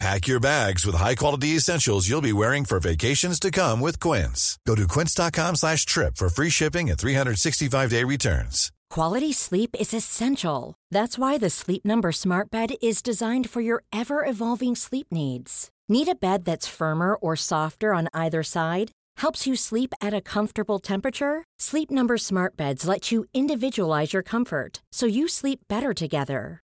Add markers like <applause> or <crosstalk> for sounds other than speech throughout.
Pack your bags with high-quality essentials you'll be wearing for vacations to come with Quince. Go to quince.com slash trip for free shipping and 365-day returns. Quality sleep is essential. That's why the Sleep Number Smart Bed is designed for your ever-evolving sleep needs. Need a bed that's firmer or softer on either side? Helps you sleep at a comfortable temperature? Sleep Number Smart Beds let you individualize your comfort so you sleep better together.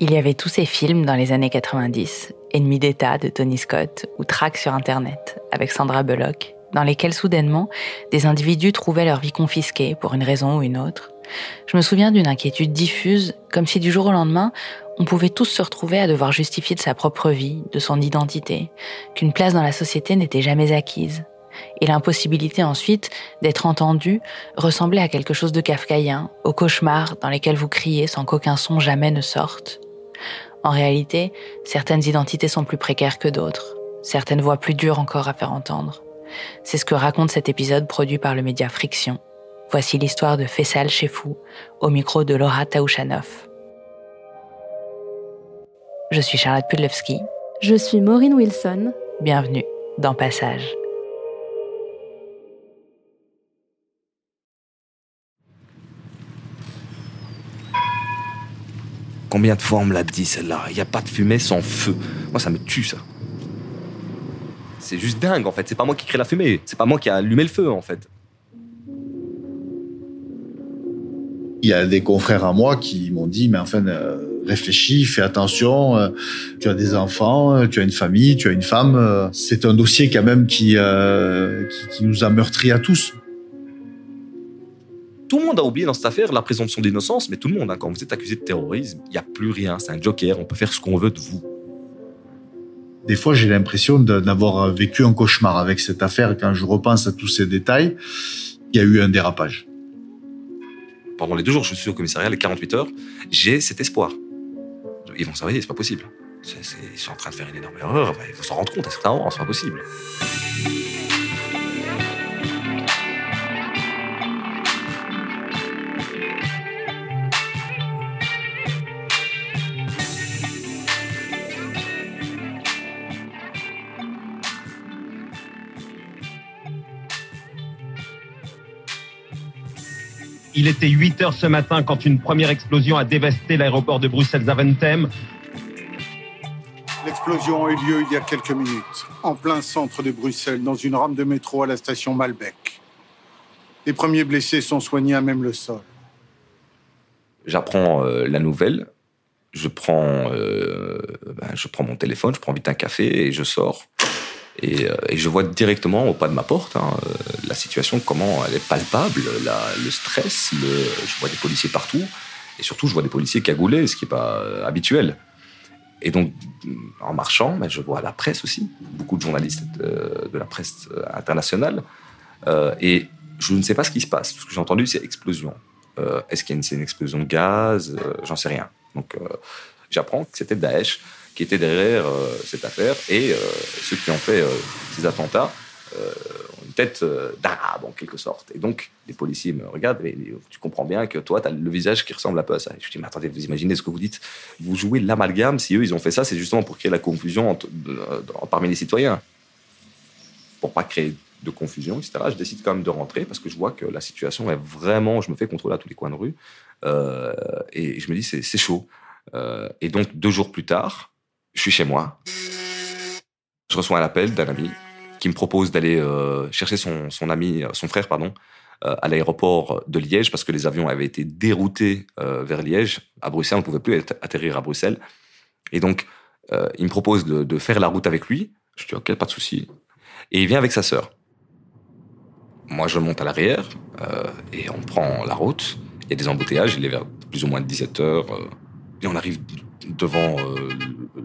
Il y avait tous ces films dans les années 90, Ennemi d'État de Tony Scott ou Track sur Internet avec Sandra Bullock, dans lesquels soudainement des individus trouvaient leur vie confisquée pour une raison ou une autre. Je me souviens d'une inquiétude diffuse, comme si du jour au lendemain, on pouvait tous se retrouver à devoir justifier de sa propre vie, de son identité, qu'une place dans la société n'était jamais acquise. Et l'impossibilité ensuite d'être entendu ressemblait à quelque chose de kafkaïen, aux cauchemars dans lesquels vous criez sans qu'aucun son jamais ne sorte. En réalité, certaines identités sont plus précaires que d'autres, certaines voix plus dures encore à faire entendre. C'est ce que raconte cet épisode produit par le média Friction. Voici l'histoire de Fessal Fou, au micro de Laura Taouchanoff. Je suis Charlotte Pudlewski. Je suis Maureen Wilson. Bienvenue dans Passage. Combien de fois on me l'a dit celle-là? Il n'y a pas de fumée sans feu. Moi, ça me tue ça. C'est juste dingue en fait. C'est pas moi qui crée la fumée. C'est pas moi qui a allumé le feu en fait. Il y a des confrères à moi qui m'ont dit, mais enfin, euh, réfléchis, fais attention, euh, tu as des enfants, euh, tu as une famille, tu as une femme. c'est un dossier quand même qui, qui, nous a meurtris à tous. Tout le monde a oublié dans cette affaire la présomption d'innocence, mais tout le monde, hein, quand vous êtes accusé de terrorisme, il n'y a plus rien, c'est un joker, on peut faire ce qu'on veut de vous. Des fois, j'ai l'impression d'avoir vécu un cauchemar avec cette affaire. Quand je repense à tous ces détails, il y a eu un dérapage pendant les deux jours que je suis au commissariat, les 48 heures, j'ai cet espoir. Ils vont s'arrêter, c'est pas possible. ils sont en train de faire une énorme erreur, mais il faut s'en rendre compte à certains moments, c'est pas possible. Il était 8 heures ce matin quand une première explosion a dévasté l'aéroport de Bruxelles-Zaventem. L'explosion a eu lieu il y a quelques minutes, en plein centre de Bruxelles, dans une rame de métro à la station Malbec. Les premiers blessés sont soignés à même le sol. J'apprends euh, la nouvelle, je prends, euh, ben, je prends mon téléphone, je prends vite un café et je sors. Euh, et, je vois directement au pas de ma porte hein, euh, la situation, comment elle est palpable, le stress, je vois des policiers partout, et surtout je vois des policiers cagoulés, ce qui n'est pas euh, habituel. Et donc, en marchant, ben, je vois la presse aussi, beaucoup de journalistes de, la presse internationale, et je ne sais pas ce qui se passe. Ce que j'ai entendu, c'est explosion. Est-ce qu'il y a une explosion de gaz J'en sais rien. Donc, j'apprends que c'était Daesh qui étaient derrière euh, cette affaire et euh, ceux qui ont fait euh, ces attentats ont une tête d'arabe en quelque sorte. Et donc, les policiers me regardent et tu comprends bien que toi, tu as le visage qui ressemble un peu à ça. Je dis, mais attendez, vous imaginez ce que vous dites Vous jouez l'amalgame. Si eux, ils ont fait ça, c'est justement pour créer la confusion parmi les citoyens. Pour pas créer de confusion, etc., je décide quand même de rentrer parce que je vois que la situation est vraiment, je me fais contrôler à tous les coins de rue. Et je me dis, c'est chaud. Et donc, deux jours plus tard, je suis chez moi. Je reçois un appel d'un ami qui me propose d'aller euh, chercher son, ami, son frère, pardon, à l'aéroport de Liège parce que les avions avaient été déroutés vers Liège. À Bruxelles, on ne pouvait plus atterrir à Bruxelles. Et donc, il me propose de, faire la route avec lui. Je dis, OK, pas de souci. Et il vient avec sa sœur. Moi, je monte à l'arrière et on prend la route. Il y a des embouteillages, il est vers plus ou moins 17 heures. Euh, et on arrive devant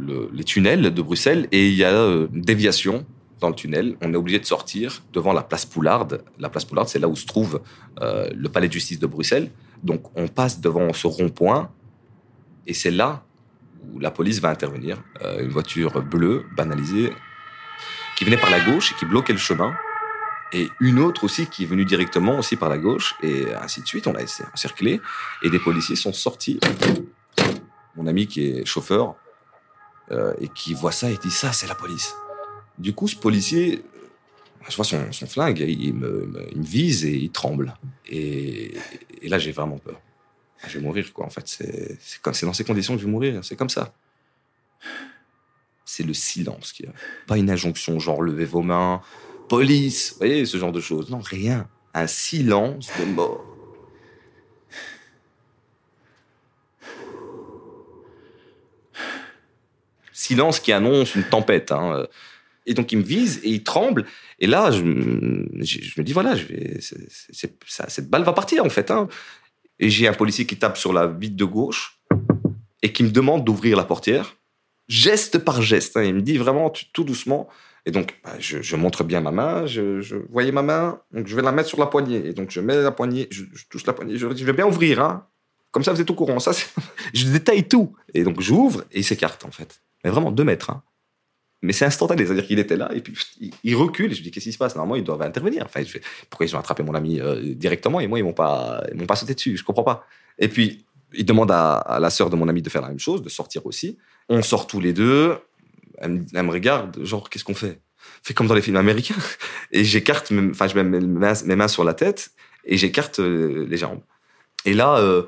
euh, les tunnels de Bruxelles et il y a euh, une déviation dans le tunnel. On est obligé de sortir devant la place Poularde. La place Poularde, c'est là où se trouve le palais de justice de Bruxelles. Donc on passe devant ce rond-point et c'est là où la police va intervenir. une voiture bleue, banalisée, qui venait par la gauche et qui bloquait le chemin et une autre aussi qui est venue directement aussi par la gauche, et ainsi de suite. On a encerclé, et des policiers sont sortis. Mon ami qui est chauffeur, euh, et qui voit ça et dit ça, c'est la police. Du coup, ce policier, je vois son, son flingue, il me, il me, vise et il tremble. Et, là, j'ai vraiment peur. Je vais mourir, quoi. En fait, c'est dans ces conditions que je vais mourir. C'est comme ça. C'est le silence qui a. Pas une injonction, genre levez vos mains, police, vous voyez, ce genre de choses. Non, rien. Un silence de mort. Silence qui annonce une tempête. Hein. Et donc il me vise et il tremble. Et là, je, me dis voilà, vais, cette balle va partir en fait. Hein. Et j'ai un policier qui tape sur la vitre de gauche et qui me demande d'ouvrir la portière, geste par geste. Hein. Il me dit vraiment tout doucement et donc, bah, je, montre bien ma main, je, je, voyais ma main, donc je vais la mettre sur la poignée. Et donc, je mets la poignée, je, touche la poignée, je je vais bien ouvrir. Comme ça, vous êtes au courant. Ça, <laughs> je détaille tout. Et donc, j'ouvre et il s'écarte, en fait. Mais vraiment, deux mètres, hein. Mais c'est instantané, c'est-à-dire qu'il était là et puis il, recule et je me dis qu'est-ce qui se passe? Normalement ils doivent intervenir. Enfin, je pourquoi ils ont attrapé mon ami euh, directement et moi ils m'ont pas ils m'ont pas sauté dessus. Je comprends pas. Et puis il demande à, la sœur de mon ami de faire la même chose, de sortir aussi. On sort tous les deux elle me, regarde, genre, qu'est-ce qu'on fait? Fait comme dans les films américains. <laughs> Et j'écarte, enfin, je mets mes mains, sur la tête et j'écarte euh, les jambes. Et là, euh,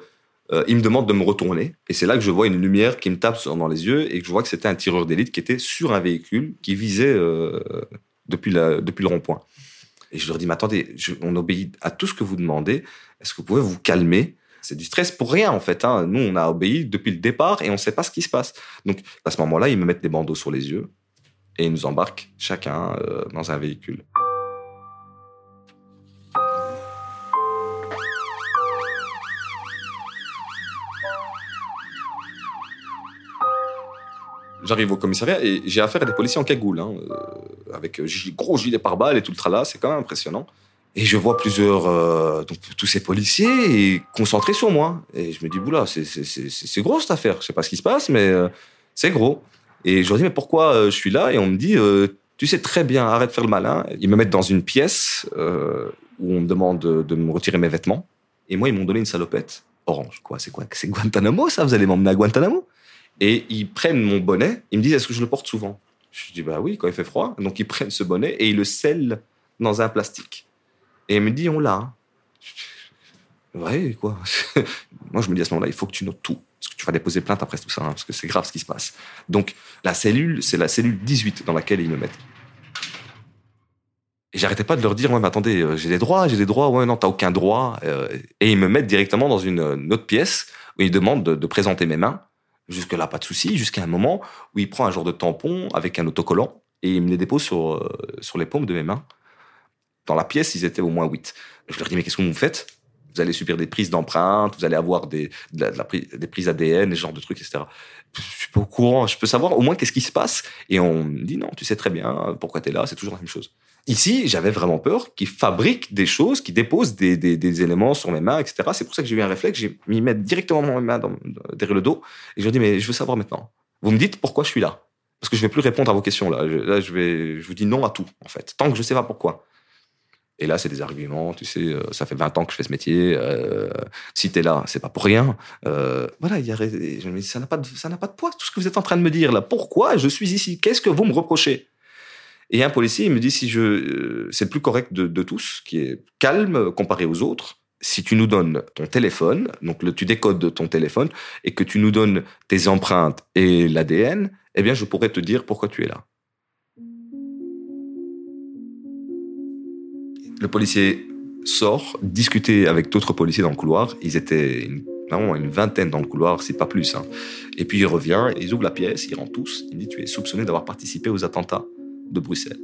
euh, il me demande de me retourner. Et c'est là que je vois une lumière qui me tape dans les yeux et que je vois que c'était un tireur d'élite qui était sur un véhicule qui visait depuis, la, depuis le rond-point. Et je leur dis, mais attendez, on obéit à tout ce que vous demandez. Est-ce que vous pouvez vous calmer? C'est du stress pour rien, en fait. Hein. Nous, on a obéi depuis le départ et on ne sait pas ce qui se passe. Donc, à ce moment-là, ils me mettent des bandeaux sur les yeux et ils nous embarquent chacun euh, dans un véhicule. J'arrive au commissariat et j'ai affaire à des policiers en cagoule, hein, euh, avec euh, gros gilet pare-balles et tout le tralala, c'est quand même impressionnant. Et je vois plusieurs, euh, donc tous ces policiers concentrés sur moi. Et je me dis, boula, c'est gros cette affaire. Je sais pas ce qui se passe, mais c'est gros. Et je leur dis, mais pourquoi je suis là? Et on me dit, tu sais très bien, arrête de faire le malin. Ils me mettent dans une pièce où on me demande de, me retirer mes vêtements. Et moi, ils m'ont donné une salopette orange. Quoi C'est quoi C'est Guantanamo, ça? Vous allez m'emmener à Guantanamo? Et ils prennent mon bonnet. Ils me disent, est-ce que je le porte souvent? Je dis, bah oui, quand il fait froid. Donc ils prennent ce bonnet et ils le scellent dans un plastique. Et elle me dit, on l'a. Ouais, quoi? <laughs> Moi, je me dis à ce moment-là, il faut que tu notes tout. Parce que tu vas déposer plainte après tout ça, hein, parce que c'est grave ce qui se passe. Donc, la cellule, c'est la cellule 18 dans laquelle ils me mettent. Et j'arrêtais pas de leur dire, ouais, mais attendez, euh, j'ai des droits, j'ai des droits. Ouais, non, t'as aucun droit. Euh, et ils me mettent directement dans une, autre pièce où ils demandent de, présenter mes mains. Jusque-là, pas de souci. Jusqu'à un moment où il prend un genre de tampon avec un autocollant et il me les dépose sur, euh, sur les paumes de mes mains. Dans la pièce, ils étaient au moins 8. Je leur dis, mais qu'est-ce que vous faites? Vous allez subir des prises d'empreintes, vous allez avoir des, des prises ADN, des genres de trucs, etc. Je suis pas au courant, je peux savoir au moins qu'est-ce qui se passe. Et on me dit, non, tu sais très bien pourquoi tu es là, c'est toujours la même chose. Ici, j'avais vraiment peur qu'ils fabriquent des choses, qu'ils déposent des, éléments sur mes mains, etc. C'est pour ça que j'ai eu un réflexe, j'ai mis mettre directement mes mains derrière le dos. Et je leur dis, mais je veux savoir maintenant. Vous me dites pourquoi je suis là Parce que je vais plus répondre à vos questions là. là, je, vais, je vous dis non à tout, en fait. Tant que je sais pas pourquoi. Et là, c'est des arguments, tu sais, euh, ça fait 20 ans que je fais ce métier. Euh, si t'es là, c'est pas pour rien. Euh, voilà, y a, ça n'a pas, ça n'a pas de poids. Tout ce que vous êtes en train de me dire là, pourquoi je suis ici? Qu'est-ce que vous me reprochez? Et un policier, il me dit si je, euh, c'est le plus correct de, tous, qui est calme comparé aux autres. Si tu nous donnes ton téléphone, donc tu décodes ton téléphone et que tu nous donnes tes empreintes et l'ADN, eh bien, je pourrais te dire pourquoi tu es là. Le policier sort, discuter avec d'autres policiers dans le couloir. Ils étaient une, vraiment une vingtaine dans le couloir, c'est pas plus. Hein. Et puis il revient, ils ouvrent la pièce, ils rentrent tous. Il dit Tu es soupçonné d'avoir participé aux attentats de Bruxelles.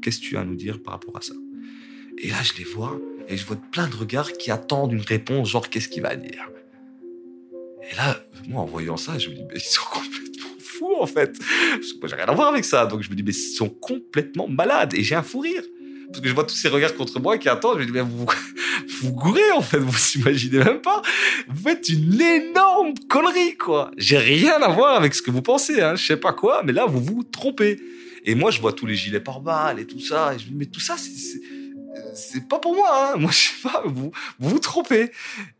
Qu'est-ce que tu as à nous dire par rapport à ça? Et là, je les vois, et je vois plein de regards qui attendent une réponse, genre Qu'est-ce qu'il va dire? Et là, moi, en voyant ça, je me dis Mais ils sont <laughs> complètement fous, en fait. Parce que moi, j'ai rien à voir avec ça. Donc je me dis Mais ils sont complètement malades. Et j'ai un fou rire parce que je vois tous ces regards contre moi qui attendent. Je me dis, mais vous, <laughs> vous gourez, en fait, vous imaginez même pas. Vous faites une énorme connerie, quoi. J'ai rien à voir avec ce que vous pensez, hein. Je sais pas quoi, mais là, vous vous trompez. Et moi, je vois tous les gilets pare-balles et tout ça. Et je me dis, mais tout ça, c'est pas pour moi, hein. <laughs> Moi, je sais pas, vous vous, vous trompez.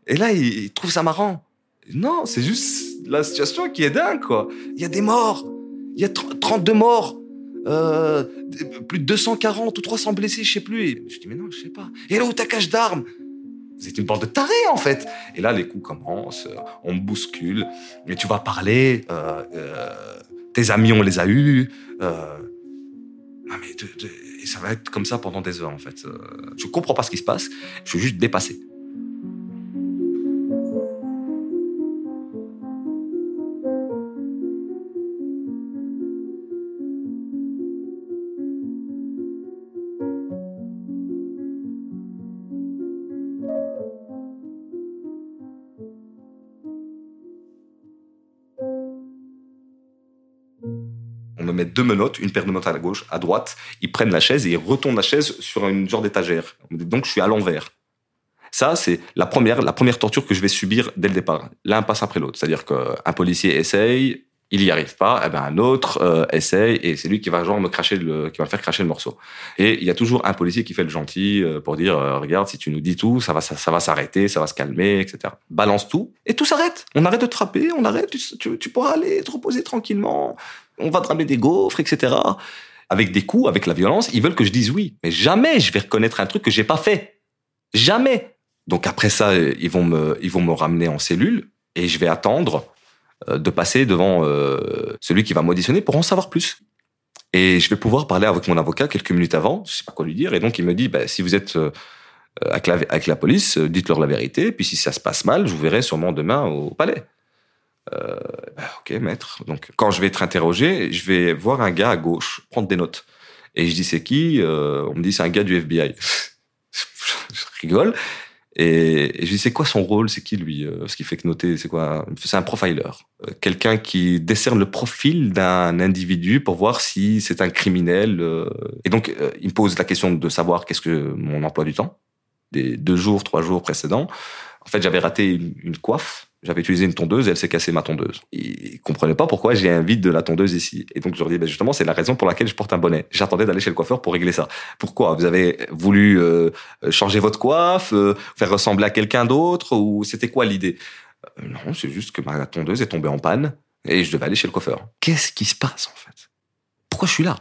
Et là, il, trouve ça marrant. Non, c'est juste la situation qui est dingue, quoi. Il y a des morts. Il y a 32 morts. Euh, plus de 240 ou 300 blessés, je sais plus. Et je dis, mais non, je sais pas. Et là où ta cache d'armes? Êtes une bande de tarés, en fait. Et là, les coups commencent, euh, on me bouscule, mais tu vas parler, euh, euh, tes amis, on les a eus. Non, mais ça va être comme ça pendant des heures, en fait. Euh, je comprends pas ce qui se passe, je suis juste dépassé. Me met deux menottes, une paire de menottes à gauche, à droite. Ils prennent la chaise et ils retournent la chaise sur une genre d'étagère. Donc je suis à l'envers. Ça, c'est la première, la première torture que je vais subir dès le départ. L'un passe après l'autre. C'est-à-dire qu'un policier essaye, il y arrive pas, eh ben un autre euh, essaye et c'est lui qui va genre me cracher le, qui va faire cracher le morceau. Et il y a toujours un policier qui fait le gentil euh, pour dire euh, regarde si tu nous dis tout, ça va ça, va s'arrêter, ça va se calmer, etc. Balance tout et tout s'arrête. On arrête de te frapper, on arrête, tu, tu, tu pourras aller te reposer tranquillement. On va te ramener des gaufres, etc. Avec des coups, avec la violence, ils veulent que je dise oui, mais jamais je vais reconnaître un truc que j'ai pas fait. Jamais. Donc après ça, ils vont me, ils vont me ramener en cellule et je vais attendre de passer devant euh, celui qui va m'auditionner pour en savoir plus. Et je vais pouvoir parler avec mon avocat quelques minutes avant, je sais pas quoi lui dire, et donc il me dit, bah, si vous êtes euh, avec, la, police, dites-leur la vérité, puis si ça se passe mal, je vous verrai sûrement demain au palais. Euh, bah, ok, maître. Donc quand je vais être interrogé, je vais voir un gars à gauche prendre des notes. Et je dis, c'est qui? Euh, On me dit, c'est un gars du FBI. <laughs> je rigole. Et, je dis, c'est quoi son rôle? C'est qui lui euh, Ce qui fait que noter, c'est quoi? C'est un profiler. Euh, Quelqu'un qui décerne le profil d'un individu pour voir si c'est un criminel. euh. Et donc, il me pose la question de savoir qu'est-ce que mon emploi du temps, des deux jours, trois jours précédents. En fait, j'avais raté une coiffe. J'avais utilisé une tondeuse et elle s'est cassée ma tondeuse. Ils comprenaient pas pourquoi j'ai un vide de la tondeuse ici. Et donc je leur dis, ben justement, c'est la raison pour laquelle je porte un bonnet. J'attendais d'aller chez le coiffeur pour régler ça. Pourquoi? Vous avez voulu euh, changer votre coiffe, euh, faire ressembler à quelqu'un d'autre, ou c'était quoi l'idée? Euh, Non, c'est juste que ma tondeuse est tombée en panne et je devais aller chez le coiffeur. Qu'est-ce qui se passe en fait? Pourquoi je suis là?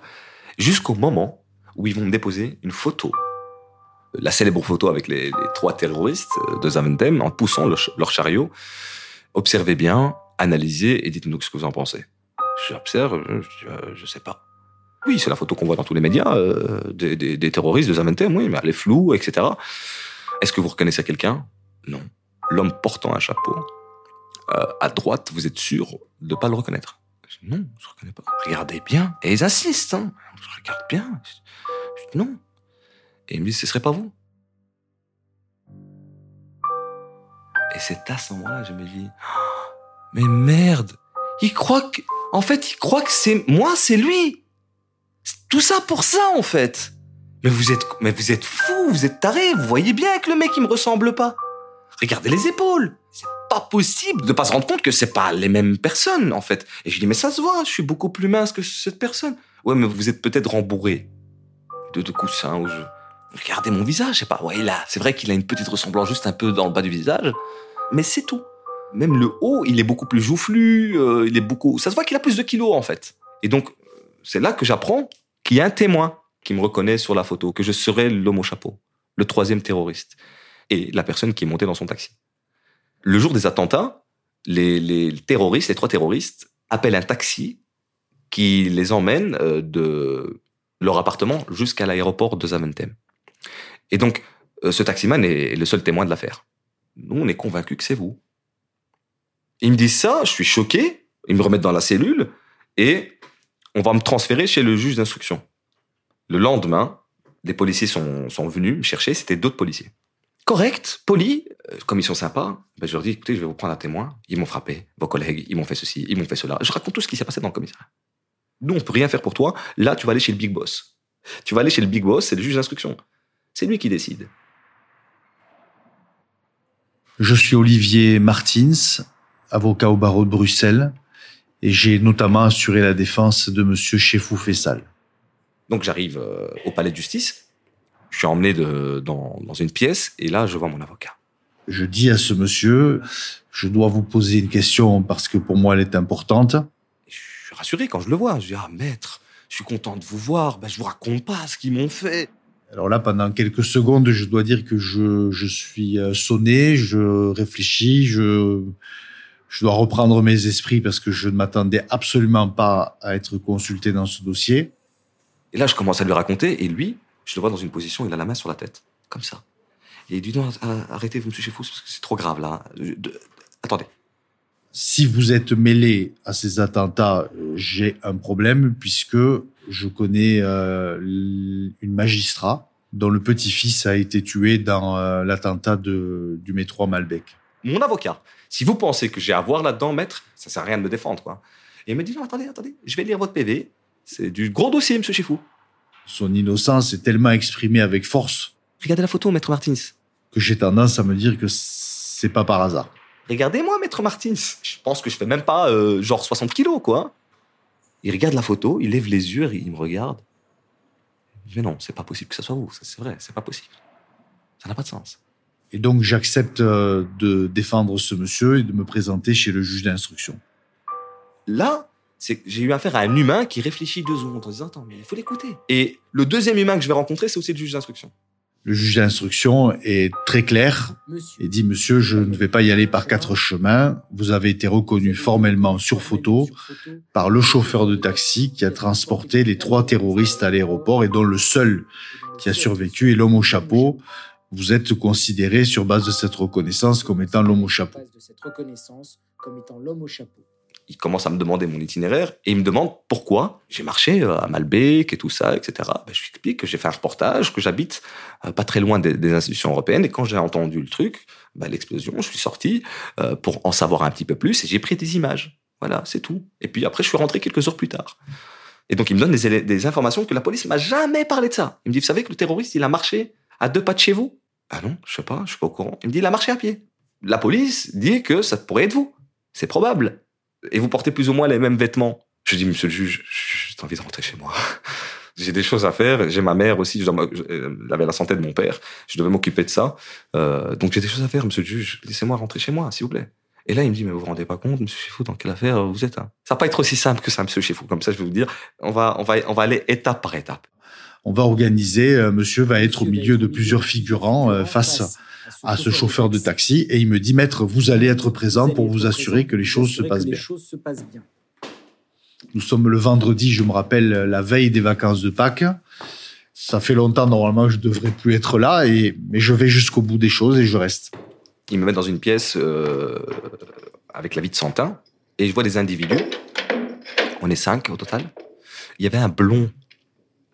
Jusqu'au moment où ils vont me déposer une photo la célèbre photo avec les, trois terroristes de Zaventem en poussant leur chariot. Observez bien, analysez et dites-nous ce que vous en pensez. J'observe, je, je sais pas. Oui, c'est la photo qu'on voit dans tous les médias euh, des, terroristes de Zaventem, oui, mais elle est floue, etc. Est-ce que vous reconnaissez quelqu'un? Non. L'homme portant un chapeau, euh, à droite, vous êtes sûr de pas le reconnaître? Non, je reconnais pas. Regardez bien. Et ils insistent. Hein. Je regarde bien. Je dis, non. Et ils me disent, ce serait pas vous. Et c'est à ce moment-là je me dis, <gasps> mais merde, il croit que, en fait, il croit que c'est moi, c'est lui. Tout ça pour ça, en fait. Mais vous êtes, mais vous êtes fou, vous êtes taré, vous voyez bien que le mec, il me ressemble pas. Regardez les épaules. C'est pas possible de pas se rendre compte que c'est pas les mêmes personnes, en fait. Et je dis, mais ça se voit, je suis beaucoup plus mince que cette personne. Ouais, mais vous êtes peut-être rembourré de, de coussins ou je... Regardez mon visage, je pas. Ouais, là, c'est vrai qu'il a une petite ressemblance juste un peu dans le bas du visage, mais c'est tout. Même le haut, il est beaucoup plus joufflu, euh, il est beaucoup. Ça se voit qu'il a plus de kilos en fait. Et donc, c'est là que j'apprends qu'il y a un témoin qui me reconnaît sur la photo, que je serai l'homme au chapeau, le troisième terroriste, et la personne qui est montée dans son taxi. Le jour des attentats, les, les terroristes, les trois terroristes, appellent un taxi qui les emmène euh, de leur appartement jusqu'à l'aéroport de Zaventem. Et donc, euh, ce taximan est le seul témoin de l'affaire. Nous, on est convaincus que c'est vous. Ils me disent ça, je suis choqué, ils me remettent dans la cellule, et on va me transférer chez le juge d'instruction. Le lendemain, des policiers sont, sont venus me chercher, c'était d'autres policiers. Correct, poli, euh, comme ils sont sympas, ben je leur dis, écoutez, je vais vous prendre un témoin. Ils m'ont frappé, vos collègues, ils m'ont fait ceci, ils m'ont fait cela. Je raconte tout ce qui s'est passé dans le commissariat. Nous, on peut rien faire pour toi. Là, tu vas aller chez le big boss. Tu vas aller chez le big boss, c'est le juge d'instruction. C'est lui qui décide. Je suis Olivier Martins, avocat au barreau de Bruxelles, et j'ai notamment assuré la défense de Monsieur Chefou Fessal. Donc j'arrive euh, au palais de justice, je suis emmené de, dans, dans une pièce, et là, je vois mon avocat. Je dis à ce monsieur, je dois vous poser une question parce que pour moi elle est importante. Je suis rassuré quand je le vois. Je dis, ah maître, je suis content de vous voir, ben, je vous raconte pas ce qu'ils m'ont fait. Alors là, pendant quelques secondes, je dois dire que je, je suis euh, sonné, je réfléchis, je, je dois reprendre mes esprits parce que je ne m'attendais absolument pas à être consulté dans ce dossier. Et là, je commence à lui raconter, et lui, je le vois dans une position, il a la main sur la tête, comme ça. Et il dit, non, arrêtez, vous monsieur Chefous, parce que c'est trop grave, là. De- attendez. Si vous êtes mêlé à ces attentats, euh, j'ai un problème puisque je connais euh, une magistrat dont le petit-fils a été tué dans euh, l'attentat de, du métro à Malbec. Mon avocat, si vous pensez que j'ai à voir là-dedans, maître, ça sert à rien de me défendre, quoi. Et il me dit, non, attendez, attendez, je vais lire votre PV. C'est du gros dossier, monsieur Chefou. Son innocence est tellement exprimée avec force Regardez la photo, maître Martins. que j'ai tendance à me dire que c'est pas par hasard. Regardez-moi, maître Martins. Je pense que je fais même pas euh, genre 60 kilos, quoi. Il regarde la photo, il lève les yeux, il me regarde. Mais non, c'est pas possible que ça soit vous. C'est vrai, c'est pas possible. Ça n'a pas de sens. Et donc j'accepte euh, de défendre ce monsieur et de me présenter chez le juge d'instruction. Là, j'ai eu affaire à un humain qui réfléchit deux secondes en disant Attends, mais il faut l'écouter. Et le deuxième humain que je vais rencontrer, c'est aussi le juge d'instruction. Le juge d'instruction est très clair et dit Monsieur, je ne vais pas y aller par quatre chemins. Vous avez été reconnu formellement sur photo par le chauffeur de taxi qui a transporté les trois terroristes à l'aéroport et dont le seul qui a survécu est l'homme au chapeau. Vous êtes considéré sur base de cette reconnaissance comme étant l'homme au chapeau. Il commence à me demander mon itinéraire et il me demande pourquoi j'ai marché euh, à Malbec et tout ça, etc. Ben, je lui explique que j'ai fait un reportage, que j'habite euh, pas très loin des, institutions européennes et quand j'ai entendu le truc, ben, l'explosion, je suis sorti euh, pour en savoir un petit peu plus et j'ai pris des images. Voilà, c'est tout. Et puis après, je suis rentré quelques heures plus tard. Et donc, il me donne des, des informations que la police m'a jamais parlé de ça. Il me dit, vous savez que le terroriste, il a marché à deux pas de chez vous? Ah non, je sais pas, je suis pas au courant. Il me dit, il a marché à pied. La police dit que ça pourrait être vous. C'est probable. Et vous portez plus ou moins les mêmes vêtements. Je dis, monsieur le juge, j'ai envie de rentrer chez moi. <laughs> J'ai des choses à faire. J'ai ma mère aussi. M'oc- euh, Elle avait la santé de mon père. Je devais m'occuper de ça. Euh, donc j'ai des choses à faire, monsieur le juge. Laissez-moi rentrer chez moi, s'il vous plaît. Et là, il me dit, mais vous vous rendez pas compte, monsieur Chefou, dans quelle affaire vous êtes hein? Ça va pas être aussi simple que ça, monsieur Chefou. Comme ça, je vais vous dire, on va, on va, on va aller étape par étape. On va organiser, euh, monsieur va être au milieu de plusieurs figurants euh, face à ce chauffeur de taxi et il me dit, maître, vous allez être présent pour vous assurer que les choses se passent bien. choses se passent bien. Nous sommes le vendredi, je me rappelle, la veille des vacances de Pâques. Ça fait longtemps, normalement, je devrais plus être là, et, mais je vais jusqu'au bout des choses et je reste. Ils me mettent dans une pièce euh, avec la vie de Santin et je vois des individus. On est cinq au total. Il y avait un blond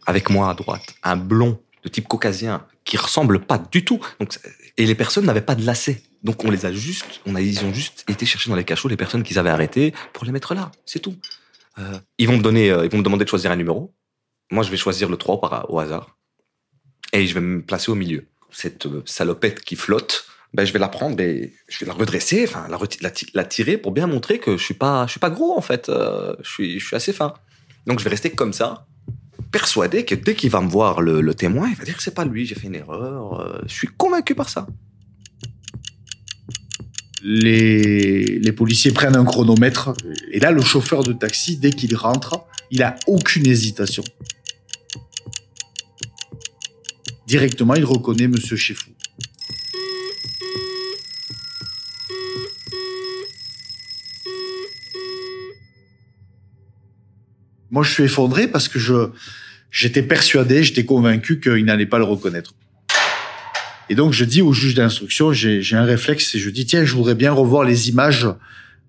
avec moi à droite, un blond de type caucasien qui ressemble pas du tout. Donc, et les personnes n'avaient pas de lacets. Donc on les a juste, on a, ils ont juste été chercher dans les cachots les personnes qu'ils avaient arrêtées pour les mettre là. C'est tout. Euh, ils vont me donner, euh, ils vont me demander de choisir un numéro. Moi, je vais choisir le 3 par, au hasard. Et je vais me placer au milieu. Cette euh, salopette qui flotte, ben, je vais la prendre et je vais la redresser, enfin, la, la, la tirer pour bien montrer que je suis pas, suis pas gros, en fait. Je suis, je suis assez fin. Donc, je vais rester comme ça, persuadé que dès qu'il va me voir le, témoin, il va dire que c'est pas lui, j'ai fait une erreur. Euh, je suis convaincu par ça. Les, les policiers prennent un chronomètre, et là, le chauffeur de taxi, dès qu'il rentre, il a aucune hésitation. directement, il reconnaît Monsieur Chefou. Moi, je suis effondré parce que je j'étais persuadé, j'étais convaincu qu'il n'allait pas le reconnaître. Et donc, je dis au juge d'instruction, j'ai un réflexe et je dis, tiens, je voudrais bien revoir les images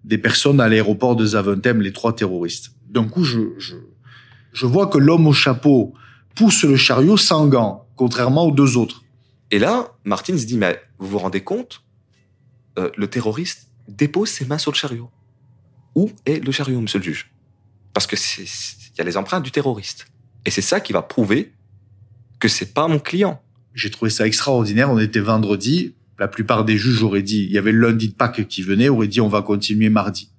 des personnes à l'aéroport de Zaventem, les trois terroristes. D'un coup, je, je, je vois que l'homme au chapeau pousse le chariot sans gants, contrairement aux deux autres. Et là, Martin se dit, mais vous vous rendez compte euh, Le terroriste dépose ses mains sur le chariot. Où est le chariot, monsieur le juge? Parce que il y a les empreintes du terroriste. Et c'est ça qui va prouver que c'est pas mon client. J'ai trouvé ça extraordinaire. On était vendredi. La plupart des juges auraient dit, il y avait le lundi de Pâques qui venait, auraient dit on va continuer mardi.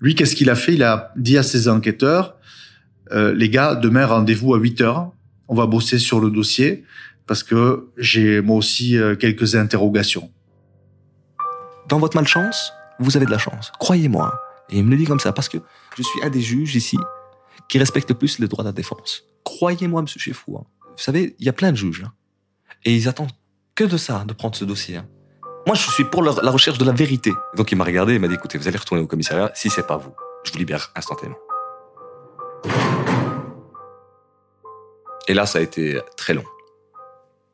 Lui, qu'est-ce qu'il a fait? Il a dit à ses enquêteurs, euh, les gars, demain rendez-vous à 8 heures. On va bosser sur le dossier parce que j'ai moi aussi euh, quelques interrogations. Dans votre malchance, vous avez de la chance. Croyez-moi. Et il me le dit comme ça parce que je suis un des juges ici qui respecte plus les droits de la défense. Croyez-moi, monsieur Chefou. Hein. Vous savez, il y a plein de juges. Hein. Et ils attendent que de ça, de prendre ce dossier. Hein. Moi, je suis pour la recherche de la vérité. Donc, il m'a regardé et m'a dit, écoutez, vous allez retourner au commissariat. Si c'est pas vous, je vous libère instantanément. Et là, ça a été très long.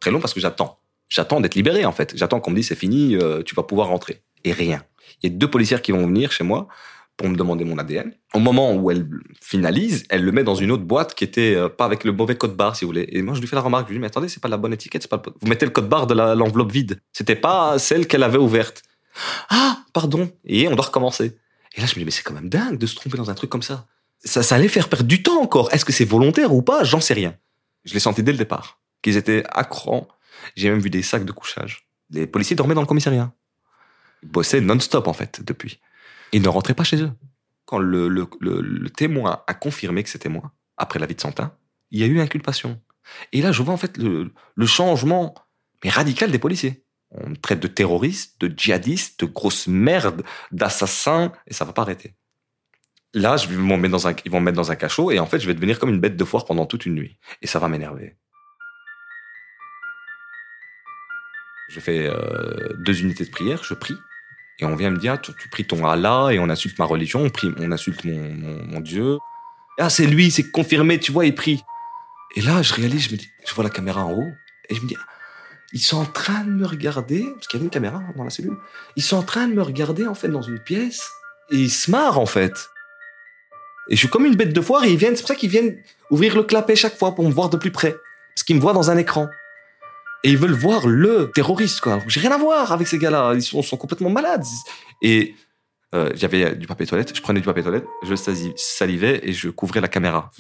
Très long parce que j'attends. J'attends d'être libéré, en fait. J'attends qu'on me dise, c'est fini, euh, tu vas pouvoir rentrer. Et rien. Il y a deux policières qui vont venir chez moi pour me demander mon ADN. Au moment où elle finalise, elle le met dans une autre boîte qui était euh, pas avec le mauvais code barre, si vous voulez. Et moi, je lui fais la remarque, je lui dis, mais attendez, c'est pas la bonne étiquette, c'est pas vous mettez le code barre de l'enveloppe vide. C'était pas celle qu'elle avait ouverte. Ah, pardon. Et on doit recommencer. Et là, je me dis, mais c'est quand même dingue de se tromper dans un truc comme ça. Ça, ça allait faire perdre du temps encore. Est-ce que c'est volontaire ou pas? J'en sais rien. Je l'ai senti dès le départ. Qu'ils étaient accrants. J'ai même vu des sacs de couchage. Les policiers dormaient dans le commissariat. Ils bossaient non-stop, en fait, depuis. Ils ne rentraient pas chez eux. Quand le, témoin a confirmé que c'était moi, après la vie de Santin, il y a eu inculpation. Et là, je vois en fait le, changement mais radical des policiers. On me traite de terroriste, de djihadiste, de grosse merde, d'assassin, et ça va pas arrêter. Là, je vais dans un, ils vont me mettre dans un cachot, et en fait, je vais devenir comme une bête de foire pendant toute une nuit. Et ça va m'énerver. Je fais euh, deux unités de prière, je prie, et on vient me dire, tu, pries ton Allah et on insulte ma religion, on, prie, on insulte mon, mon, Dieu. Ah, c'est lui, c'est confirmé, tu vois, il prie. Et là, je réalise, je je vois la caméra en haut et je me dis, ils sont en train de me regarder, parce qu'il y avait une caméra dans la cellule, ils sont en train de me regarder, en fait, dans une pièce et ils se marrent, en fait. Et je suis comme une bête de foire et ils viennent, c'est pour ça qu'ils viennent ouvrir le clapet chaque fois pour me voir de plus près. Parce qu'ils me voient dans un écran et ils veulent voir le terroriste quoi. J'ai rien à voir avec ces gars-là, ils sont, complètement malades. Et euh, j'avais du papier toilette, je prenais du papier toilette, je salivais et je couvrais la caméra.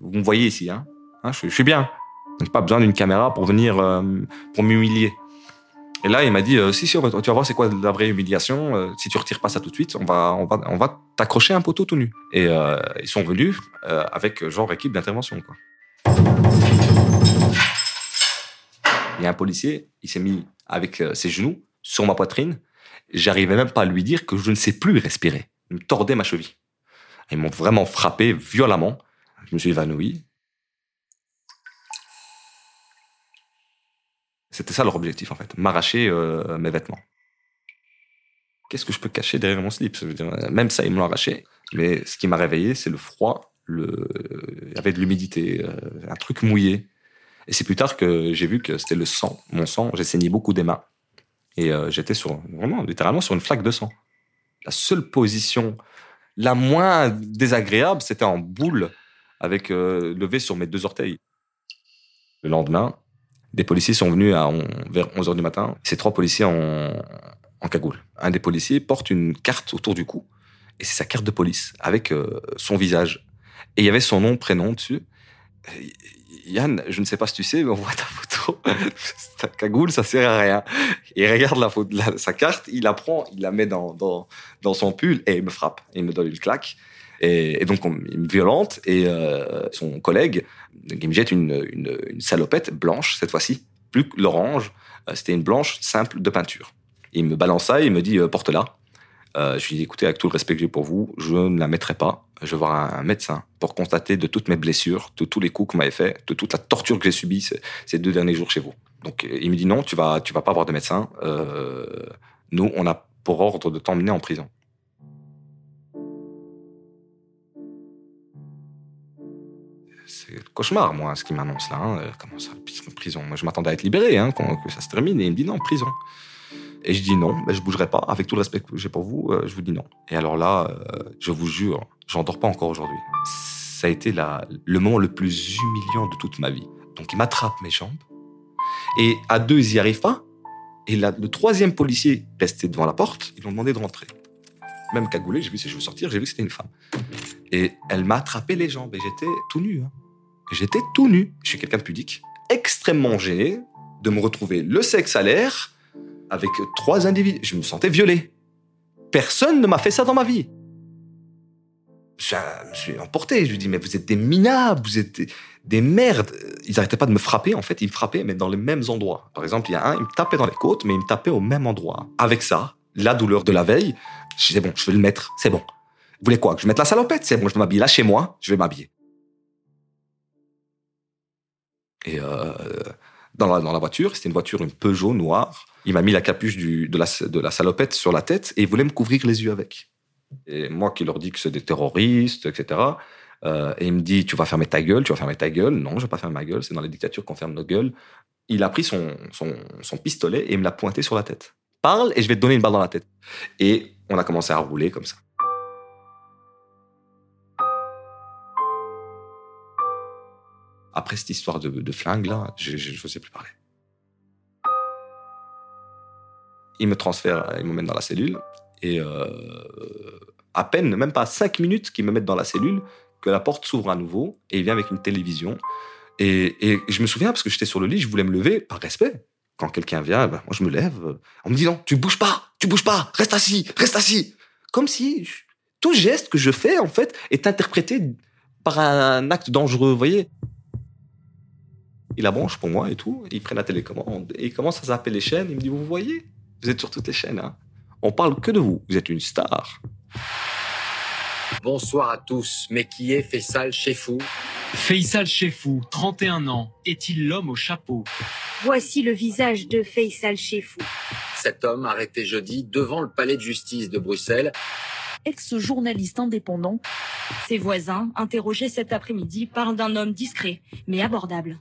Vous, me voyez ici, hein, hein je, suis bien. Donc pas besoin d'une caméra pour venir euh, pour m'humilier. Et là, il m'a dit euh, si si, tu vas voir c'est quoi la vraie humiliation? Si tu retires pas ça tout de suite, on va on va on va t'accrocher un poteau tout nu. Et ils sont venus avec genre équipe d'intervention quoi. Il y a un policier, il s'est mis avec euh, ses genoux sur ma poitrine. J'arrivais même pas à lui dire que je ne sais plus respirer. Il me tordait ma cheville. Ils m'ont vraiment frappé violemment. Je me suis évanoui. C'était ça leur objectif en fait, m'arracher euh, mes vêtements. Qu'est-ce que je peux cacher derrière mon slip? Même ça, ils me l'ont arraché. Mais ce qui m'a réveillé, c'est le froid. Il y avait de l'humidité, euh, un truc mouillé. Et c'est plus tard que j'ai vu que c'était le sang, mon sang. J'ai saigné beaucoup des mains. Et euh, j'étais sur, vraiment, littéralement sur une flaque de sang. La seule position la moins désagréable, c'était en boule, avec euh, levé sur mes deux orteils. Le lendemain, des policiers sont venus à vers 11 heures du matin. Ces trois policiers en, en cagoule. Un des policiers porte une carte autour du cou. Et c'est sa carte de police, avec euh, son visage. Et il y avait son nom, prénom dessus. Yann, je ne sais pas si tu sais, mais on voit ta photo. <laughs> ta cagoule, ça sert à rien. Il regarde la photo, sa carte, il la prend, il la met dans, son pull et il me frappe. Il me donne une claque. Et, donc, il me violente et euh, son collègue, il me jette une, salopette blanche, cette fois-ci, plus que l'orange. Euh, c'était une blanche simple de peinture. Il me balance ça, il me dit euh, porte-la. Euh, je lui ai dit, écoutez, avec tout le respect que j'ai pour vous, je ne la mettrai pas. Je vais voir un, médecin pour constater de toutes mes blessures, de tous les coups qu'on m'avait fait, de toute la torture que j'ai subie ces, deux derniers jours chez vous. Donc, il me dit, non, tu vas, tu vas pas avoir de médecin. Euh, nous, on a pour ordre de t'emmener en prison. C'est le cauchemar, moi, ce qu'il m'annonce là. Hein. Comment ça, prison? Moi, je m'attendais à être libéré, hein, que ça se termine. Et il me dit, non, prison. Et je dis non, mais je bougerai pas. Avec tout le respect que j'ai pour vous, euh, je vous dis non. Et alors là, euh, je vous jure, j'en dors pas encore aujourd'hui. Ça a été la, le moment le plus humiliant de toute ma vie. Donc il m'attrape mes jambes. Et à deux, ils n'y arrivent pas. Et là, le troisième policier resté devant la porte, ils lui ont demandé de rentrer. Même cagoulé, j'ai vu si je veux sortir, j'ai vu que c'était une femme. Et elle m'a attrapé les jambes et j'étais tout nu. Hein. J'étais tout nu. Je suis quelqu'un de pudique, extrêmement gêné de me retrouver le sexe à l'air avec trois individus. Je me sentais violé. Personne ne m'a fait ça dans ma vie. Je me suis emporté. Je lui dis, mais vous êtes des minables, vous êtes des, merdes. Ils n'arrêtaient pas de me frapper. En fait, ils me frappaient, mais dans les mêmes endroits. Par exemple, il y a un, il me tapait dans les côtes, mais il me tapait au même endroit. Avec ça, la douleur de la veille, je disais, bon, je vais le mettre, c'est bon. Vous voulez quoi Que je mette la salopette? C'est bon, je vais m'habiller là chez moi, je vais m'habiller. Et euh, dans, la, dans la voiture, c'était une voiture, une Peugeot noire. Il m'a mis la capuche du, de, la, de la salopette sur la tête et il voulait me couvrir les yeux avec. Et moi qui leur dis que c'est des terroristes, etc. Euh, et il me dit, tu vas fermer ta gueule, tu vas fermer ta gueule. Non, je vais pas fermer ma gueule, c'est dans les dictatures qu'on ferme nos gueules. Il a pris son, son, son pistolet et me l'a pointé sur la tête. Parle et je vais te donner une balle dans la tête. Et on a commencé à rouler comme ça. Après cette histoire de, flingue là, je ne sais plus parler. Il me transfère, il me met dans la cellule et euh, à peine, même pas cinq minutes qu'il me met dans la cellule, que la porte s'ouvre à nouveau et il vient avec une télévision. Et, je me souviens parce que j'étais sur le lit, je voulais me lever par respect. Quand quelqu'un vient, ben, moi je me lève. On me dit non, tu bouges pas, tu bouges pas, reste assis, reste assis. Comme si tout geste que je fais en fait est interprété par un acte dangereux, vous voyez? Il la branche pour moi et tout. Il prend la télécommande et il commence à zapper les chaînes. Il me dit vous voyez, vous êtes sur toutes les chaînes. Hein. On parle que de vous. Vous êtes une star. Bonsoir à tous. Mais qui est Faisal Chefou Faisal Chefou, 31 ans. Est-il l'homme au chapeau? Voici le visage de Faisal Chefou. Cet homme arrêté jeudi devant le palais de justice de Bruxelles. Ex-journaliste indépendant. Ses voisins, interrogés cet après-midi, parlent d'un homme discret, mais abordable.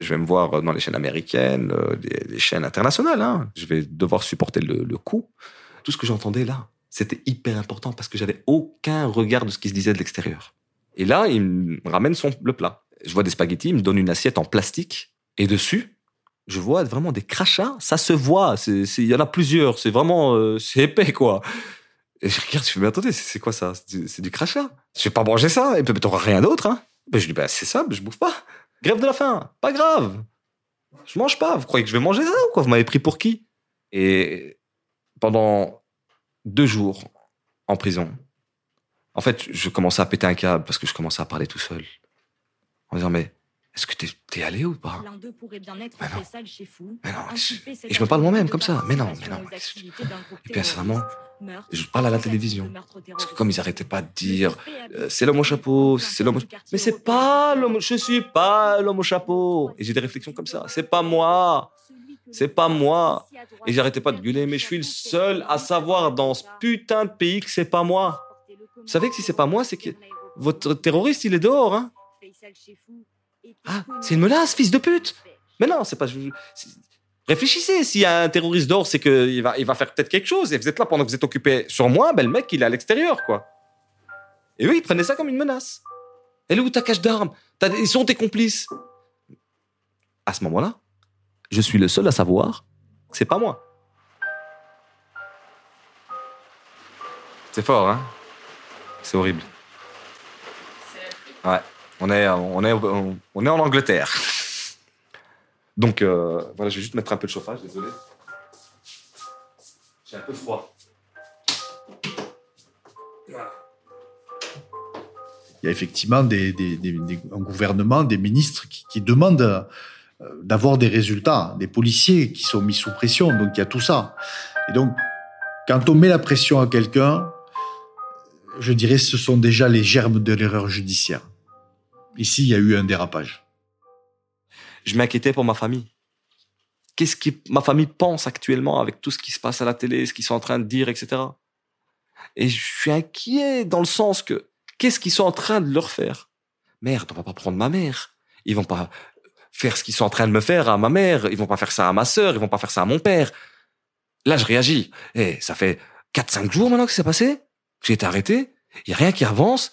Je vais me voir dans les chaînes américaines, euh, les, chaînes internationales. Hein. Je vais devoir supporter le, le coup. Tout ce que j'entendais là, c'était hyper important parce que j'avais aucun regard de ce qui se disait de l'extérieur. Et là, il me ramène son, le plat. Je vois des spaghettis, il me donne une assiette en plastique et dessus, je vois vraiment des crachats. Ça se voit. Il y en a plusieurs. C'est vraiment, euh, c'est épais quoi. Et je regarde, je fais, mais attendez, c'est quoi ça? C'est du, crachat. Je vais pas manger ça. Et peut-être rien d'autre. Hein. Ben, je dis, bah, c'est ça, je bouffe pas. Grève de la faim, pas grave. Je mange pas. Vous croyez que je vais manger ça ou quoi? Vous m'avez pris pour qui? Et pendant deux jours en prison, en fait, je commençais à péter un câble parce que je commençais à parler tout seul. En disant, mais est-ce que t'es es allé ou pas? L'un d'eux pourrait bien être mais non. chez fou. Mais non, et je me parle moi-même comme ça. Mais non, mais non. Et puis sincèrement, je parle à la télévision. Parce que comme ils arrêtaient pas de dire, euh, c'est l'homme au chapeau, c'est l'homme au chapeau. Mais c'est pas l'homme, je suis pas l'homme au chapeau. Et j'ai des réflexions comme ça. C'est pas moi. C'est pas moi. Et j'arrêtais pas de gueuler, mais je suis le seul à savoir dans ce putain de pays que c'est pas moi. Vous savez que si c'est pas moi, c'est que votre terroriste, il est dehors, hein. Ah, c'est une menace, fils de pute. Mais non, c'est pas. Réfléchissez, s'il y a un terroriste dehors, c'est qu'il va, il va faire peut-être quelque chose. Et vous êtes là pendant que vous êtes occupé sur moi, ben le mec, il est à l'extérieur, quoi. Et oui, ils prenaient ça comme une menace. Elle est où ta cache d'armes? Ils sont tes complices. À ce moment-là, je suis le seul à savoir que c'est pas moi. C'est fort, hein? C'est horrible. Ouais, on est, on est, on est en Angleterre. Donc euh, voilà, je vais juste mettre un peu de chauffage, désolé. J'ai un peu froid. Il y a effectivement des, des, un gouvernement, des ministres qui, demandent euh, d'avoir des résultats, des policiers qui sont mis sous pression, donc il y a tout ça. Et donc, quand on met la pression à quelqu'un, je dirais ce sont déjà les germes de l'erreur judiciaire. Ici, il y a eu un dérapage. Je m'inquiétais pour ma famille. Qu'est-ce que ma famille pense actuellement avec tout ce qui se passe à la télé, ce qu'ils sont en train de dire, etc. Et je suis inquiet dans le sens que qu'est-ce qu'ils sont en train de leur faire? Merde, on va pas prendre ma mère. Ils vont pas faire ce qu'ils sont en train de me faire à ma mère. Ils vont pas faire ça à ma sœur. Ils vont pas faire ça à mon père. Là, je réagis. Et eh, ça fait 4-5 jours maintenant que c'est passé. J'ai été arrêté. Il y a rien qui avance.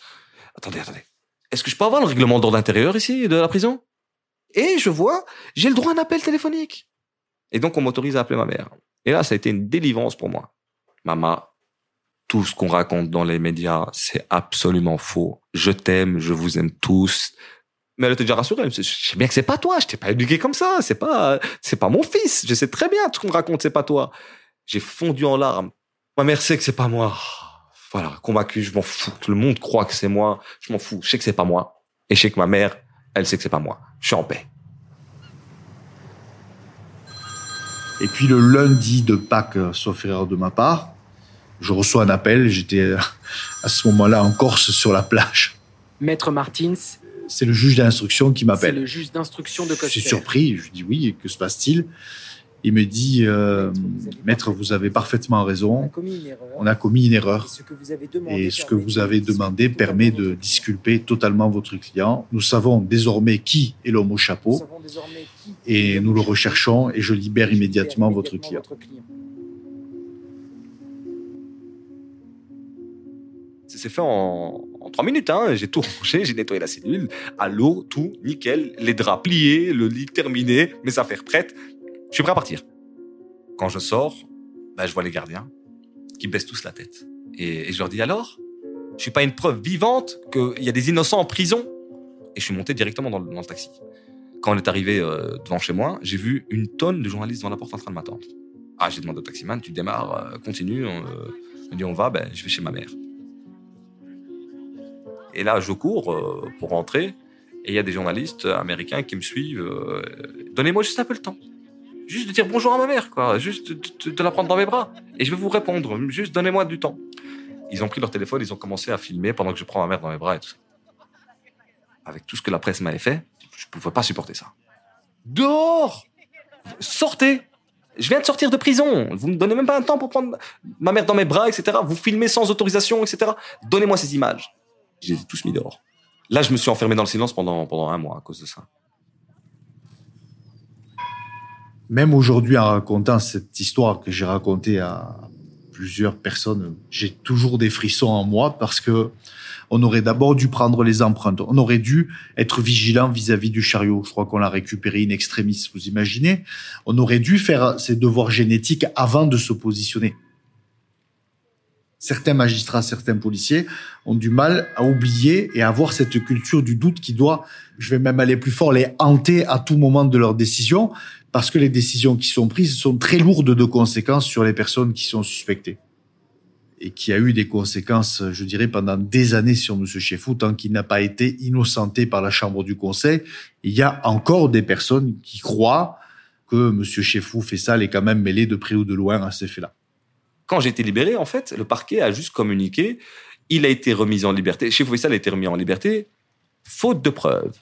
Attendez, attendez. Est-ce que je peux avoir le règlement d'ordre intérieur ici, de la prison? Et je vois, j'ai le droit à un appel téléphonique. Et donc, on m'autorise à appeler ma mère. Et là, ça a été une délivrance pour moi. Maman, tout ce qu'on raconte dans les médias, c'est absolument faux. Je t'aime, je vous aime tous. Mais elle était déjà rassurée. Je sais bien que c'est pas toi. Je t'ai pas éduqué comme ça. C'est pas, c'est pas mon fils. Je sais très bien tout ce qu'on me raconte, c'est pas toi. J'ai fondu en larmes. Ma mère sait que c'est pas moi. Voilà, convaincu, je m'en fous. Tout le monde croit que c'est moi. Je m'en fous. Je sais que c'est pas moi. Et je sais que ma mère, elle sait que c'est pas moi. Je suis en paix. Et puis le lundi de Pâques, sauf erreur de ma part, je reçois un appel. J'étais euh, <laughs> à ce moment-là en Corse sur la plage. Maître Martins. C'est le juge d'instruction qui m'appelle. C'est le juge d'instruction de Coster. Je suis surpris. Je dis oui. Que se passe-t-il? Il me dit, euh, maître, vous avez parfaitement raison. On a commis une erreur. Et ce que vous avez demandé permet de disculper totalement votre client. Nous savons désormais qui est l'homme au chapeau. Et nous le recherchons et je libère immédiatement votre client. C'est fait en, trois minutes. Hein. J'ai tout rangé, j'ai nettoyé la cellule, à l'eau, tout, nickel, les draps pliés, le lit terminé, mes affaires prêtes. Je suis prêt à partir. Quand je sors, bah, je vois les gardiens qui baissent tous la tête. Et, je leur dis alors, je suis pas une preuve vivante qu'il y a des innocents en prison? Et je suis monté directement dans le, taxi. Quand on est arrivé euh, devant chez moi, j'ai vu une tonne de journalistes devant la porte en train de m'attendre. Ah, j'ai demandé au taximan, tu démarres, euh, continue. On, euh, me dit on va, ben, je vais chez ma mère. Et là, je cours euh, pour rentrer. Et il y a des journalistes américains qui me suivent. Euh, donnez-moi juste un peu le temps. Juste de dire bonjour à ma mère, quoi. Juste de, la prendre dans mes bras. Et je vais vous répondre. Juste donnez-moi du temps. Ils ont pris leur téléphone, ils ont commencé à filmer pendant que je prends ma mère dans mes bras et tout ça. Avec tout ce que la presse m'avait fait, je ne pouvais pas supporter ça. Dehors Sortez je viens de sortir de prison. Vous me donnez même pas un temps pour prendre ma mère dans mes bras, etc. Vous filmez sans autorisation, etc. Donnez-moi ces images. Je les ai tous mis dehors. Là, je me suis enfermé dans le silence pendant, pendant un mois à cause de ça. Même aujourd'hui, en racontant cette histoire que j'ai racontée à plusieurs personnes, j'ai toujours des frissons en moi parce que on aurait d'abord dû prendre les empreintes. On aurait dû être vigilant vis-à-vis du chariot. Je crois qu'on l'a récupéré in extremis, vous imaginez. On aurait dû faire ses devoirs génétiques avant de se positionner certains magistrats, certains policiers ont du mal à oublier et à avoir cette culture du doute qui doit, je vais même aller plus fort, les hanter à tout moment de leurs décisions, parce que les décisions qui sont prises sont très lourdes de conséquences sur les personnes qui sont suspectées. Et qui a eu des conséquences, je dirais, pendant des années sur M. Chefou, tant qu'il n'a pas été innocenté par la Chambre du Conseil. Il y a encore des personnes qui croient que M. Chefou fait ça, est quand même mêlé de près ou de loin à ces faits-là. Quand j'ai été libéré, en fait, le parquet a juste communiqué. Il a été remis en liberté. Chez Faisal a été remis en liberté, faute de preuves.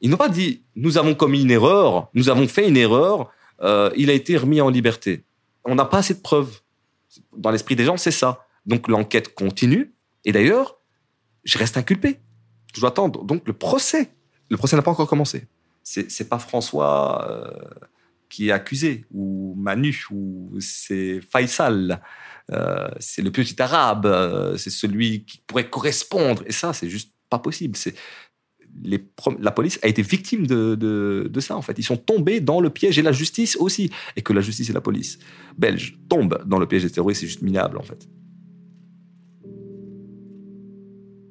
Ils n'ont pas dit nous avons commis une erreur, nous avons fait une erreur, euh, il a été remis en liberté. On n'a pas assez de preuves. Dans l'esprit des gens, c'est ça. Donc l'enquête continue. Et d'ailleurs, je reste inculpé. Je dois attendre. Donc le procès. Le procès n'a pas encore commencé. C'est pas François. Euh, qui est accusé, ou Manu, ou c'est Faisal, euh, c'est le petit arabe, c'est celui qui pourrait correspondre. Et ça, c'est juste pas possible. C'est les, la police a été victime de, de, de, ça, en fait. Ils sont tombés dans le piège, et la justice aussi. Et que la justice et la police belge tombent dans le piège des terroristes, c'est juste minable, en fait.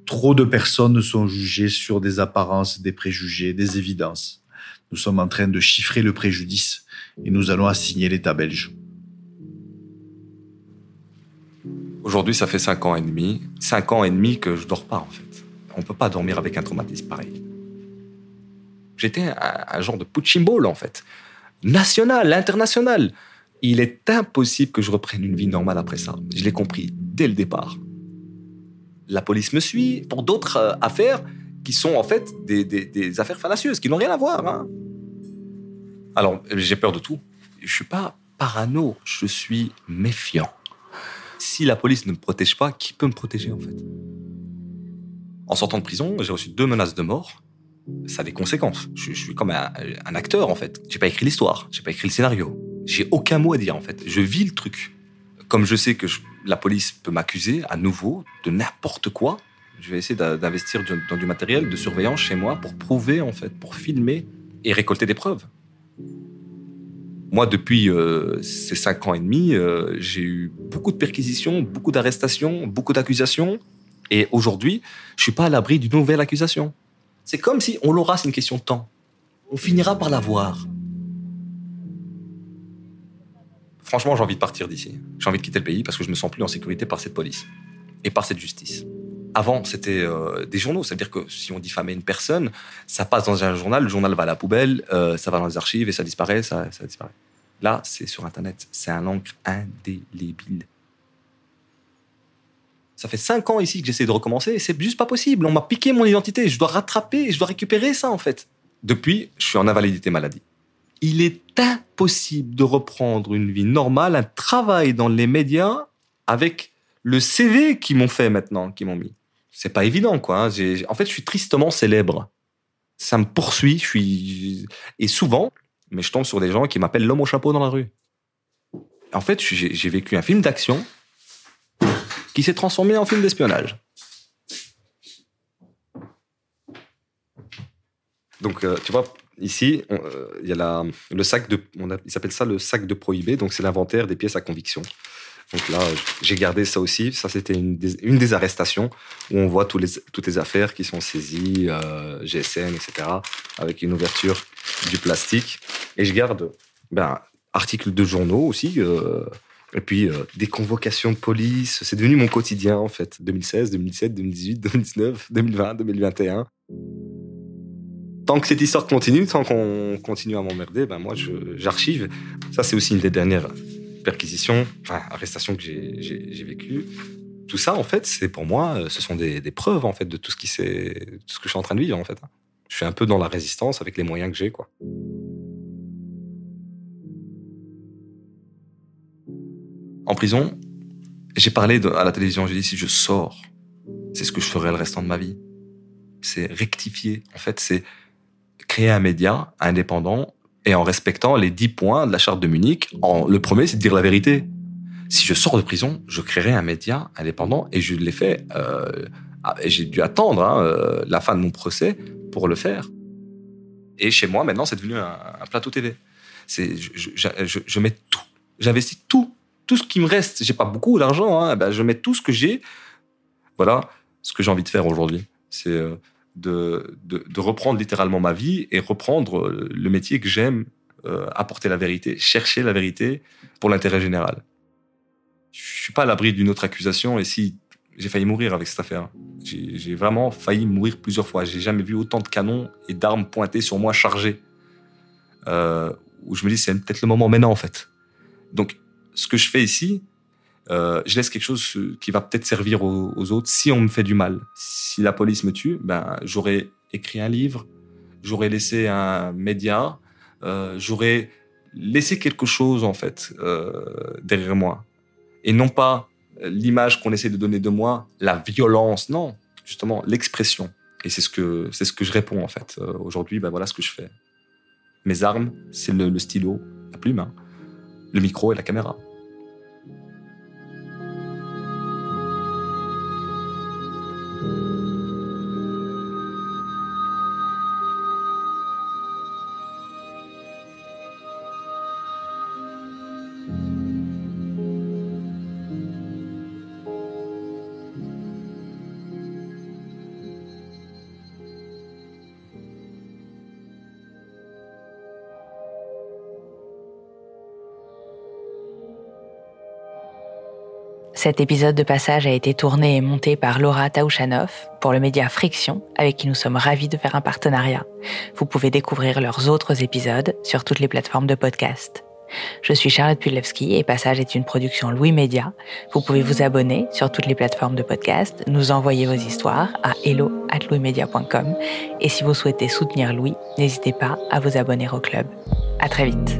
Trop de personnes sont jugées sur des apparences, des préjugés, des évidences. Nous sommes en train de chiffrer le préjudice et nous allons assigner l'État belge. Aujourd'hui, ça fait cinq ans et demi. Cinq ans et demi que je dors pas, en fait. On peut pas dormir avec un traumatisme pareil. J'étais un, genre de ball, en fait. National, international. Il est impossible que je reprenne une vie normale après ça. Je l'ai compris dès le départ. La police me suit pour d'autres euh, affaires qui sont en fait des, affaires fallacieuses, qui n'ont rien à voir. hein. Alors, j'ai peur de tout. Je suis pas parano, je suis méfiant. Si la police ne me protège pas, qui peut me protéger en fait? En sortant de prison, j'ai reçu deux menaces de mort. Ça a des conséquences. Je, suis comme un, un acteur en fait. J'ai pas écrit l'histoire, j'ai pas écrit le scénario. J'ai aucun mot à dire en fait. Je vis le truc. Comme je sais que la police peut m'accuser à nouveau de n'importe quoi, je vais essayer d'investir dans du matériel de surveillance chez moi pour prouver en fait, pour filmer et récolter des preuves. Moi, depuis euh, ces cinq ans et demi, euh, j'ai eu beaucoup de perquisitions, beaucoup d'arrestations, beaucoup d'accusations. Et aujourd'hui, je suis pas à l'abri d'une nouvelle accusation. C'est comme si on l'aura, c'est une question de temps. On finira par l'avoir. Franchement, j'ai envie de partir d'ici. J'ai envie de quitter le pays parce que je me sens plus en sécurité par cette police et par cette justice. Avant, c'était euh, des journaux. C'est-à-dire que si on diffamait une personne, ça passe dans un journal, le journal va à la poubelle, euh, ça va dans les archives et ça disparaît, ça disparaît. Là, c'est sur Internet. C'est un encre indélébile. Ça fait cinq ans ici que j'essaie de recommencer et c'est juste pas possible. On m'a piqué mon identité. Je dois rattraper, je dois récupérer ça, en fait. Depuis, je suis en invalidité maladie. Il est impossible de reprendre une vie normale, un travail dans les médias avec le CV qu'ils m'ont fait maintenant, qu'ils m'ont mis. C'est pas évident, quoi. hein. En fait, je suis tristement célèbre. Ça me poursuit. Je suis et souvent, mais je tombe sur des gens qui m'appellent l'homme au chapeau dans la rue. En fait, j'ai vécu un film d'action qui s'est transformé en film d'espionnage. Donc, euh, tu vois, ici, euh, il y a la, le sac de. On a, ça le sac de prohibé, donc c'est l'inventaire des pièces à conviction. Donc là, j'ai gardé ça aussi. Ça, c'était une des, arrestations où on voit les, toutes les affaires qui sont saisies, euh, GSM, etc., avec une ouverture du plastique. Et je garde ben, articles de journaux aussi. Et puis euh, des convocations de police. C'est devenu mon quotidien, en fait. 2016, 2017, 2018, 2019, 2020, 2021 tant que cette histoire continue, tant qu'on continue à m'emmerder, ben moi, j'archive. Ça, c'est aussi une des dernières perquisitions, enfin, arrestations que j'ai- vécues. Tout ça, en fait, c'est pour moi, euh, ce sont des, preuves, en fait, de tout ce, qui tout ce que je suis en train de vivre, en fait. Je suis un peu dans la résistance avec les moyens que j'ai, quoi. En prison, j'ai parlé à la télévision, j'ai dit si je sors, c'est ce que je ferai le restant de ma vie. C'est rectifier. En fait, c'est créer un média indépendant et en respectant les 10 points de la charte de Munich. Le premier, c'est de dire la vérité. Si je sors de prison, je créerai un média indépendant et je l'ai fait. Euh, ah, j'ai dû attendre hein, euh, la fin de mon procès pour le faire. Et chez moi, maintenant, c'est devenu un, plateau TV. Je mets tout. J'investis tout. Tout ce qui me reste. J'ai pas beaucoup d'argent. Ben, je mets tout ce que j'ai. Voilà ce que j'ai envie de faire aujourd'hui. C'est euh, de, de, reprendre littéralement ma vie et reprendre euh, le métier que j'aime, euh, apporter la vérité, chercher la vérité pour l'intérêt général. Je suis pas à l'abri d'une autre accusation et si j'ai failli mourir avec cette affaire. J'ai vraiment failli mourir plusieurs fois. J'ai jamais vu autant de canons et d'armes pointées sur moi chargées. Euh, où je me dis c'est peut-être le moment maintenant en fait. Donc ce que je fais ici, euh, je laisse quelque chose qui va peut-être servir aux, autres si on me fait du mal. Si la police me tue, ben j'aurais écrit un livre, j'aurais laissé un média, euh, j'aurais laissé quelque chose en fait euh, derrière moi, et non pas l'image qu'on essaie de donner de moi, la violence, non, justement l'expression. Et c'est ce que ce que je réponds en fait aujourd'hui. Ben voilà ce que je fais. Mes armes, c'est le, le stylo, la plume, hein, le micro et la caméra. Cet épisode de passage a été tourné et monté par Laura Taouchanoff pour le média Friction, avec qui nous sommes ravis de faire un partenariat. Vous pouvez découvrir leurs autres épisodes sur toutes les plateformes de podcast. Je suis Charlotte Pudlewski et Passage est une production Louis Média. Vous pouvez vous abonner sur toutes les plateformes de podcast, nous envoyer vos histoires à hello@louismedia.com et si vous souhaitez soutenir Louis, n'hésitez pas à vous abonner au club. À très vite.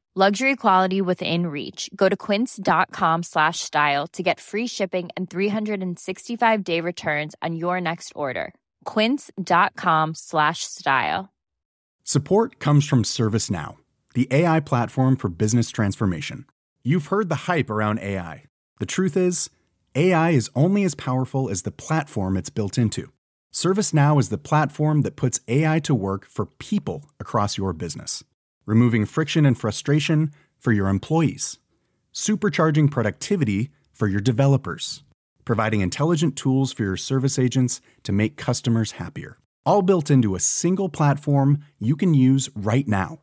Luxury quality within reach. Go to quince.com slash style to get free shipping and 365 day returns on your next order. Quince.com slash style. Support comes from ServiceNow, the AI platform for business transformation. You've heard the hype around AI. The truth is, AI is only as powerful as the platform it's built into. ServiceNow is the platform that puts AI to work for people across your business, removing friction and frustration for your employees, supercharging productivity for your developers, providing intelligent tools for your service agents to make customers happier all built into a single platform you can use right now.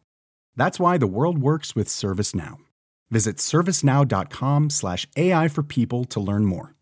That's why the world works with ServiceNow. Visit servicenow.com/ai for people to learn more.